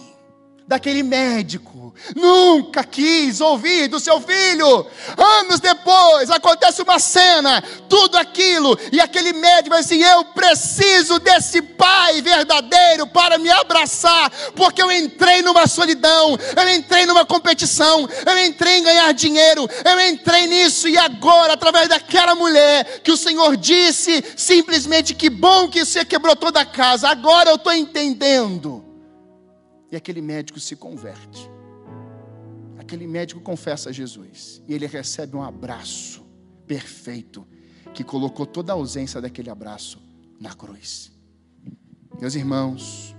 A: daquele médico nunca quis ouvir do seu filho. Anos depois acontece uma cena, tudo aquilo, e aquele médico vai assim: Eu preciso desse pai verdadeiro para me abraçar, porque eu entrei numa solidão, eu entrei numa competição, eu entrei em ganhar dinheiro, eu entrei nisso, e agora, através daquela mulher, que o Senhor disse simplesmente: Que bom que você quebrou toda a casa, agora eu estou entendendo e aquele médico se converte. Aquele médico confessa a Jesus. E ele recebe um abraço perfeito que colocou toda a ausência daquele abraço na cruz. Meus irmãos,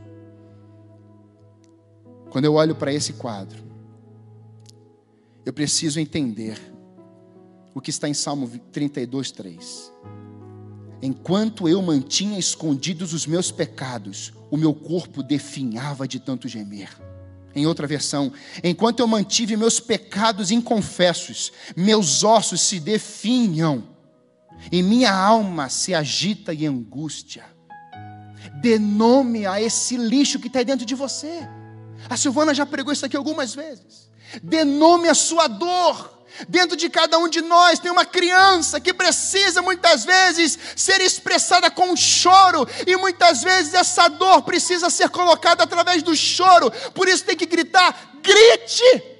A: quando eu olho para esse quadro, eu preciso entender o que está em Salmo 32, 3. Enquanto eu mantinha escondidos os meus pecados, o meu corpo definhava de tanto gemer. Em outra versão, enquanto eu mantive meus pecados inconfessos, meus ossos se definham, e minha alma se agita em angústia. Dê nome a esse lixo que está dentro de você. A Silvana já pregou isso aqui algumas vezes. Dê nome à sua dor. Dentro de cada um de nós tem uma criança que precisa muitas vezes ser expressada com choro, e muitas vezes essa dor precisa ser colocada através do choro, por isso tem que gritar: grite!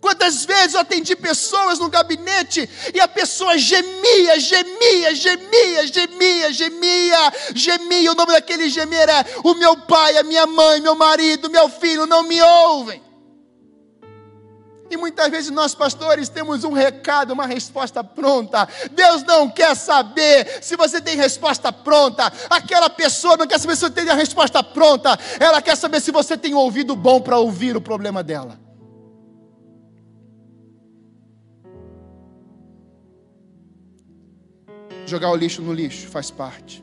A: Quantas vezes eu atendi pessoas no gabinete e a pessoa gemia, gemia, gemia, gemia, gemia, gemia. O nome daquele gemer é: o meu pai, a minha mãe, meu marido, meu filho não me ouvem. E muitas vezes nós, pastores, temos um recado, uma resposta pronta. Deus não quer saber se você tem resposta pronta. Aquela pessoa não quer saber se você tem a resposta pronta. Ela quer saber se você tem ouvido bom para ouvir o problema dela. Jogar o lixo no lixo faz parte.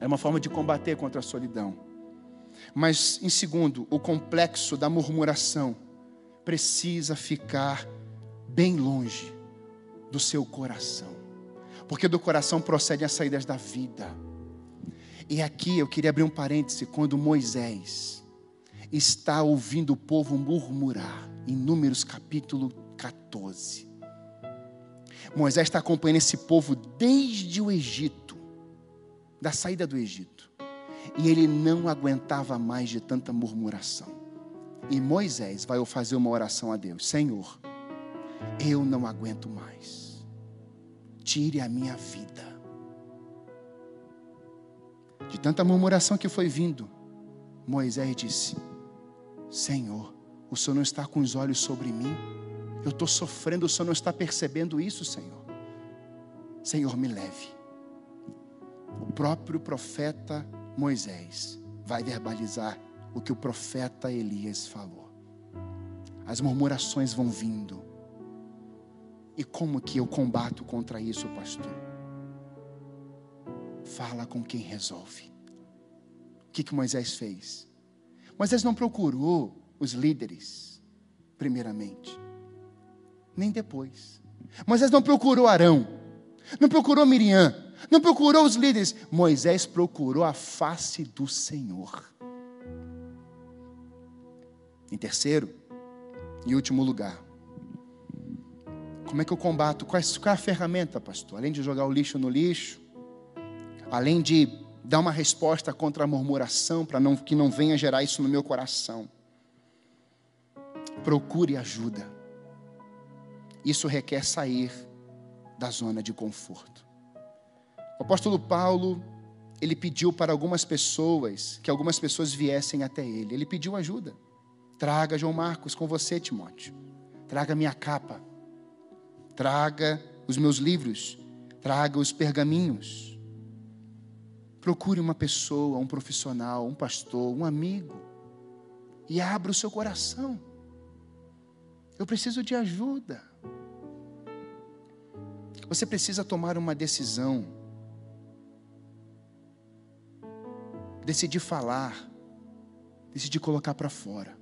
A: É uma forma de combater contra a solidão. Mas, em segundo, o complexo da murmuração precisa ficar bem longe do seu coração, porque do coração procedem as saídas da vida. E aqui eu queria abrir um parêntese quando Moisés está ouvindo o povo murmurar, em Números capítulo 14. Moisés está acompanhando esse povo desde o Egito, da saída do Egito, e ele não aguentava mais de tanta murmuração. E Moisés vai fazer uma oração a Deus: Senhor, eu não aguento mais. Tire a minha vida. De tanta murmuração que foi vindo, Moisés disse: Senhor, o Senhor não está com os olhos sobre mim. Eu estou sofrendo, o Senhor não está percebendo isso, Senhor. Senhor, me leve. O próprio profeta Moisés vai verbalizar o que o profeta Elias falou. As murmurações vão vindo. E como que eu combato contra isso, pastor? Fala com quem resolve. O que, que Moisés fez? Moisés não procurou os líderes, primeiramente, nem depois. Moisés não procurou Arão, não procurou Miriam, não procurou os líderes. Moisés procurou a face do Senhor. Em terceiro e último lugar, como é que eu combato? Qual é a ferramenta, pastor? Além de jogar o lixo no lixo, além de dar uma resposta contra a murmuração, para não, que não venha gerar isso no meu coração. Procure ajuda. Isso requer sair da zona de conforto. O apóstolo Paulo, ele pediu para algumas pessoas, que algumas pessoas viessem até ele. Ele pediu ajuda. Traga João Marcos com você, Timóteo. Traga minha capa. Traga os meus livros. Traga os pergaminhos. Procure uma pessoa, um profissional, um pastor, um amigo. E abra o seu coração. Eu preciso de ajuda. Você precisa tomar uma decisão. Decidir falar. Decidir colocar para fora.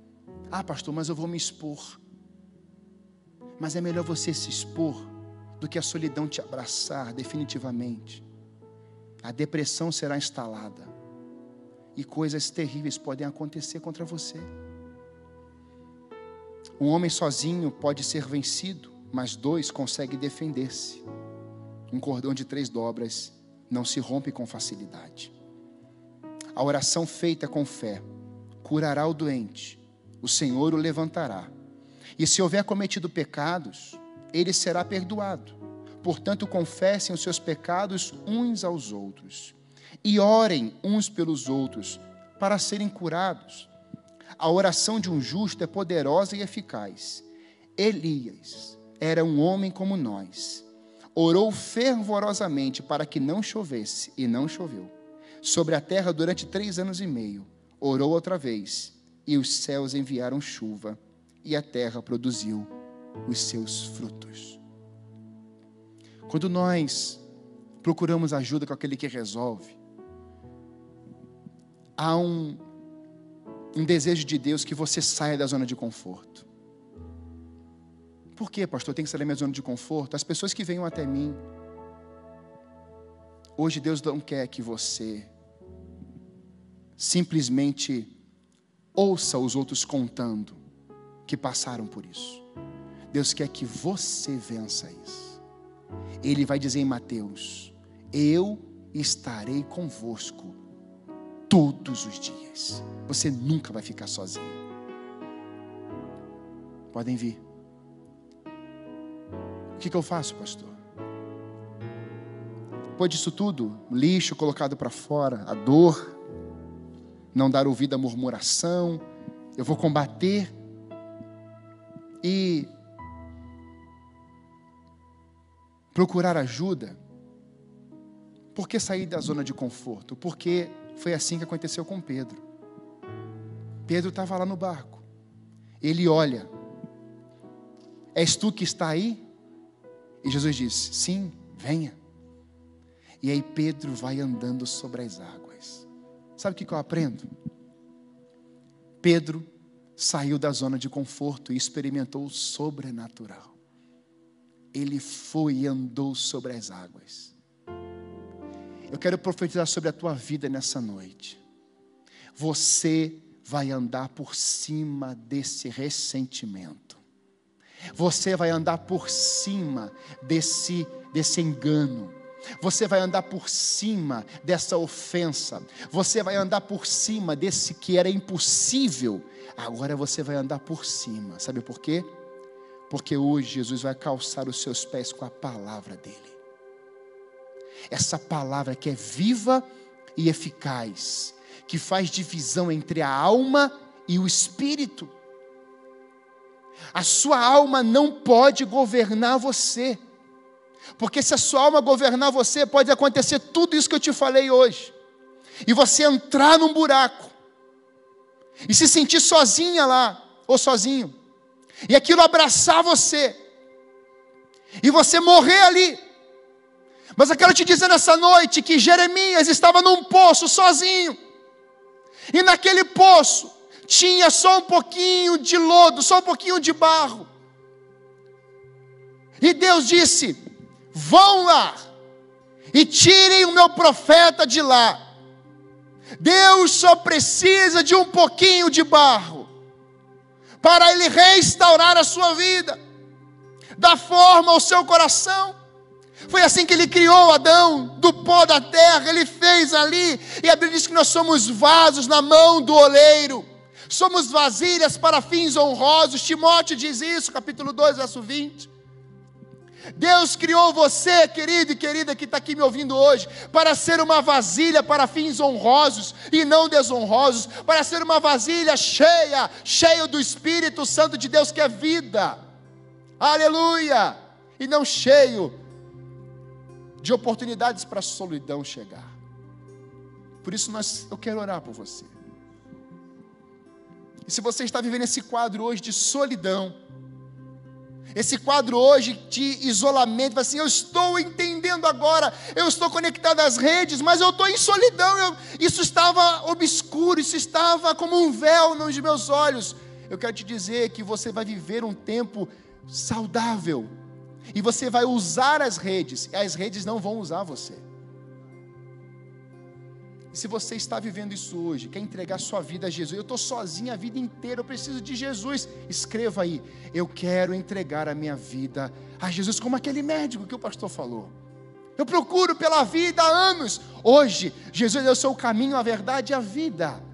A: Ah, pastor, mas eu vou me expor. Mas é melhor você se expor do que a solidão te abraçar definitivamente. A depressão será instalada. E coisas terríveis podem acontecer contra você. Um homem sozinho pode ser vencido, mas dois conseguem defender-se. Um cordão de três dobras não se rompe com facilidade. A oração feita com fé curará o doente, o Senhor o levantará. E se houver cometido pecados, ele será perdoado. Portanto, confessem os seus pecados uns aos outros e orem uns pelos outros para serem curados. A oração de um justo é poderosa e eficaz. Elias era um homem como nós. Orou fervorosamente para que não chovesse, e não choveu. Sobre a terra durante três anos e meio. Orou outra vez, e os céus enviaram chuva, e a terra produziu os seus frutos. Quando nós procuramos ajuda com aquele que resolve, há um, um desejo de Deus que você saia da zona de conforto. Por que, pastor, tem que sair da minha zona de conforto? As pessoas que venham até mim, hoje Deus não quer que você simplesmente ouça os outros contando que passaram por isso. Deus quer que você vença isso. Ele vai dizer em Mateus: Eu estarei convosco todos os dias. Você nunca vai ficar sozinho. Podem vir. O que, que eu faço, pastor? Depois disso tudo, lixo colocado para fora, a dor, não dar ouvido à murmuração, eu vou combater e procurar ajuda. Por que sair da zona de conforto? Porque foi assim que aconteceu com Pedro. Pedro estava lá no barco. Ele olha: És tu que está aí? E Jesus diz: Sim, venha. E aí Pedro vai andando sobre as águas. Sabe o que eu aprendo? Pedro saiu da zona de conforto e experimentou o sobrenatural. Ele foi e andou sobre as águas. Eu quero profetizar sobre a tua vida nessa noite. Você vai andar por cima desse ressentimento. Você vai andar por cima desse, desse engano. Você vai andar por cima dessa ofensa. Você vai andar por cima desse que era impossível. Agora você vai andar por cima. Sabe por quê? Porque hoje Jesus vai calçar os seus pés com a palavra dele essa palavra que é viva e eficaz, que faz divisão entre a alma e o espírito. A sua alma não pode governar você, porque se a sua alma governar você, pode acontecer tudo isso que eu te falei hoje, e você entrar num buraco, e se sentir sozinha lá, ou sozinho, e aquilo abraçar você, e você morrer ali. Mas eu quero te dizer nessa noite que Jeremias estava num poço sozinho, e naquele poço tinha só um pouquinho de lodo, só um pouquinho de barro. E Deus disse: Vão lá e tirem o meu profeta de lá. Deus só precisa de um pouquinho de barro para ele restaurar a sua vida, dar forma ao seu coração. Foi assim que ele criou Adão, do pó da terra, ele fez ali, e a Bíblia diz que nós somos vasos na mão do oleiro, somos vasilhas para fins honrosos. Timóteo diz isso, capítulo 2, verso 20. Deus criou você, querido e querida que está aqui me ouvindo hoje, para ser uma vasilha para fins honrosos e não desonrosos, para ser uma vasilha cheia, cheia do Espírito Santo de Deus que é vida, aleluia, e não cheio de oportunidades para a solidão chegar. Por isso nós, eu quero orar por você. E se você está vivendo esse quadro hoje de solidão, esse quadro hoje de isolamento, assim, eu estou entendendo agora, eu estou conectado às redes, mas eu estou em solidão. Eu, isso estava obscuro, isso estava como um véu nos meus olhos. Eu quero te dizer que você vai viver um tempo saudável, e você vai usar as redes, e as redes não vão usar você. E se você está vivendo isso hoje, quer entregar sua vida a Jesus, eu estou sozinho a vida inteira, eu preciso de Jesus. Escreva aí, eu quero entregar a minha vida a Jesus, como aquele médico que o pastor falou. Eu procuro pela vida há anos. Hoje, Jesus é o seu caminho, a verdade e a vida.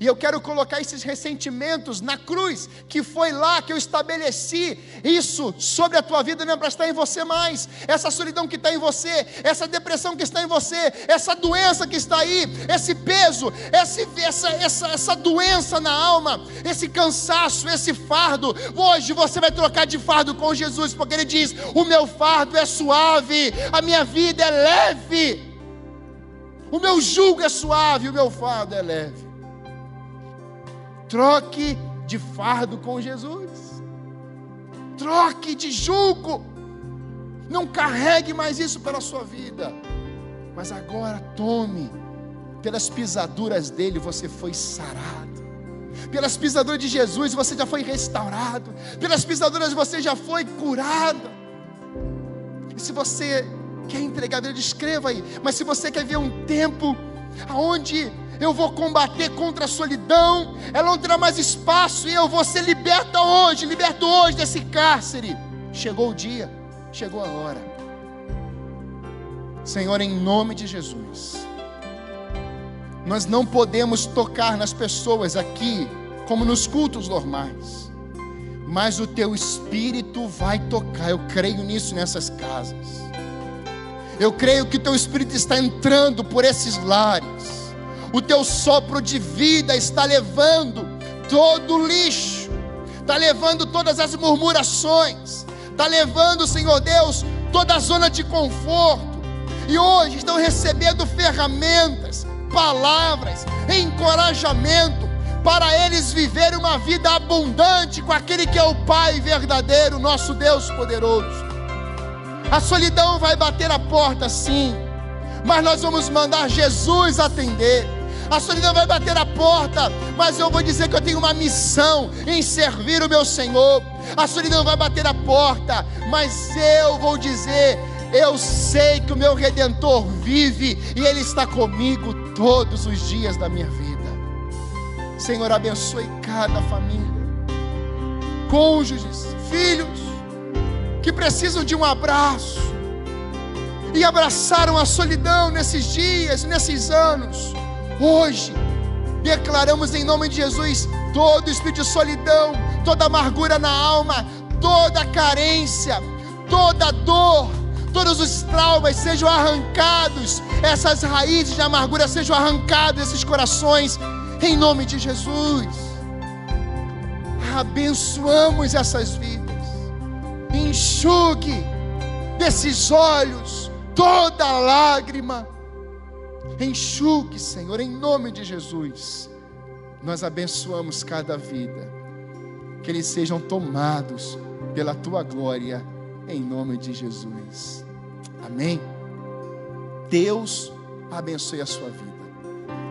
A: E eu quero colocar esses ressentimentos na cruz, que foi lá que eu estabeleci isso sobre a tua vida, não é para estar em você mais. Essa solidão que está em você, essa depressão que está em você, essa doença que está aí, esse peso, esse, essa, essa, essa doença na alma, esse cansaço, esse fardo. Hoje você vai trocar de fardo com Jesus, porque Ele diz: O meu fardo é suave, a minha vida é leve. O meu jugo é suave, o meu fardo é leve. Troque de fardo com Jesus. Troque de jugo. Não carregue mais isso pela sua vida. Mas agora tome. Pelas pisaduras dele você foi sarado. Pelas pisaduras de Jesus você já foi restaurado. Pelas pisaduras você já foi curado. E se você quer entregar, escreva aí. Mas se você quer ver um tempo aonde eu vou combater contra a solidão, ela não terá mais espaço e eu vou ser liberta hoje, liberto hoje desse cárcere. Chegou o dia, chegou a hora. Senhor, em nome de Jesus, nós não podemos tocar nas pessoas aqui como nos cultos normais, mas o teu espírito vai tocar. Eu creio nisso nessas casas. Eu creio que o teu espírito está entrando por esses lares o teu sopro de vida está levando todo o lixo, está levando todas as murmurações, está levando, Senhor Deus, toda a zona de conforto, e hoje estão recebendo ferramentas, palavras, encorajamento, para eles viverem uma vida abundante com aquele que é o Pai verdadeiro, nosso Deus poderoso. A solidão vai bater a porta, sim, mas nós vamos mandar Jesus atender a solidão vai bater a porta, mas eu vou dizer que eu tenho uma missão em servir o meu Senhor. A solidão vai bater a porta, mas eu vou dizer: eu sei que o meu redentor vive e ele está comigo todos os dias da minha vida. Senhor, abençoe cada família, cônjuges, filhos que precisam de um abraço e abraçaram a solidão nesses dias, nesses anos. Hoje, declaramos em nome de Jesus todo espírito de solidão, toda amargura na alma, toda carência, toda dor, todos os traumas sejam arrancados, essas raízes de amargura sejam arrancadas desses corações, em nome de Jesus. Abençoamos essas vidas, enxugue desses olhos toda lágrima Enxugue, Senhor, em nome de Jesus. Nós abençoamos cada vida. Que eles sejam tomados pela tua glória em nome de Jesus. Amém. Deus abençoe a sua vida.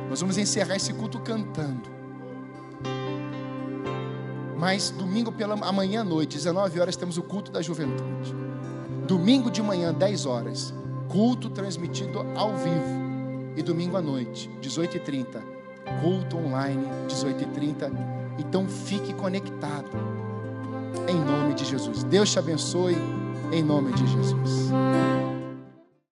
A: Nós vamos encerrar esse culto cantando. Mas domingo pela amanhã à noite, 19 horas, temos o culto da juventude. Domingo de manhã, 10 horas, culto transmitido ao vivo. E domingo à noite, 18h30, culto online, 18h30. Então fique conectado. Em nome de Jesus. Deus te abençoe. Em nome de Jesus.